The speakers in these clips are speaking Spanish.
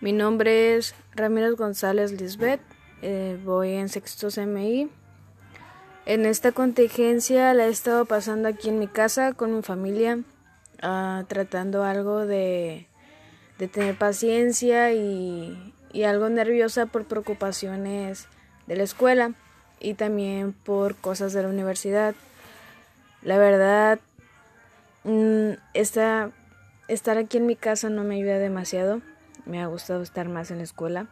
Mi nombre es Ramírez González Lisbeth, eh, voy en sexto CMI. En esta contingencia la he estado pasando aquí en mi casa con mi familia, uh, tratando algo de, de tener paciencia y, y algo nerviosa por preocupaciones de la escuela y también por cosas de la universidad. La verdad, mm, esta, estar aquí en mi casa no me ayuda demasiado. Me ha gustado estar más en la escuela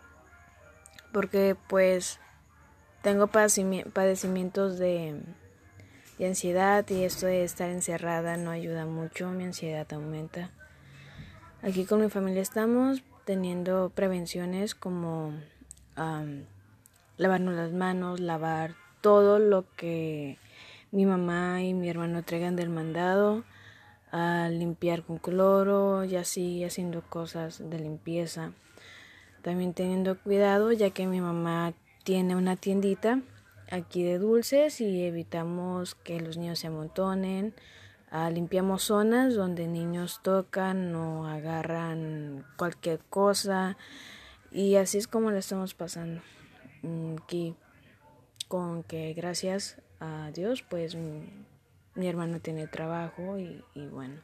porque pues tengo padecimientos de, ansiedad y esto de estar encerrada no ayuda mucho, mi ansiedad aumenta. Aquí con mi familia estamos teniendo prevenciones como lavarnos las manos, lavar todo lo que mi mamá y mi hermano traigan del mandado, a limpiar con cloro y así haciendo cosas de limpieza. También teniendo cuidado ya que mi mamá tiene una tiendita aquí de dulces y evitamos que los niños se amontonen. Ah, limpiamos zonas donde niños tocan o agarran cualquier cosa y así es como le estamos pasando mm, aquí con que gracias a Dios pues mi, hermano tiene trabajo y, bueno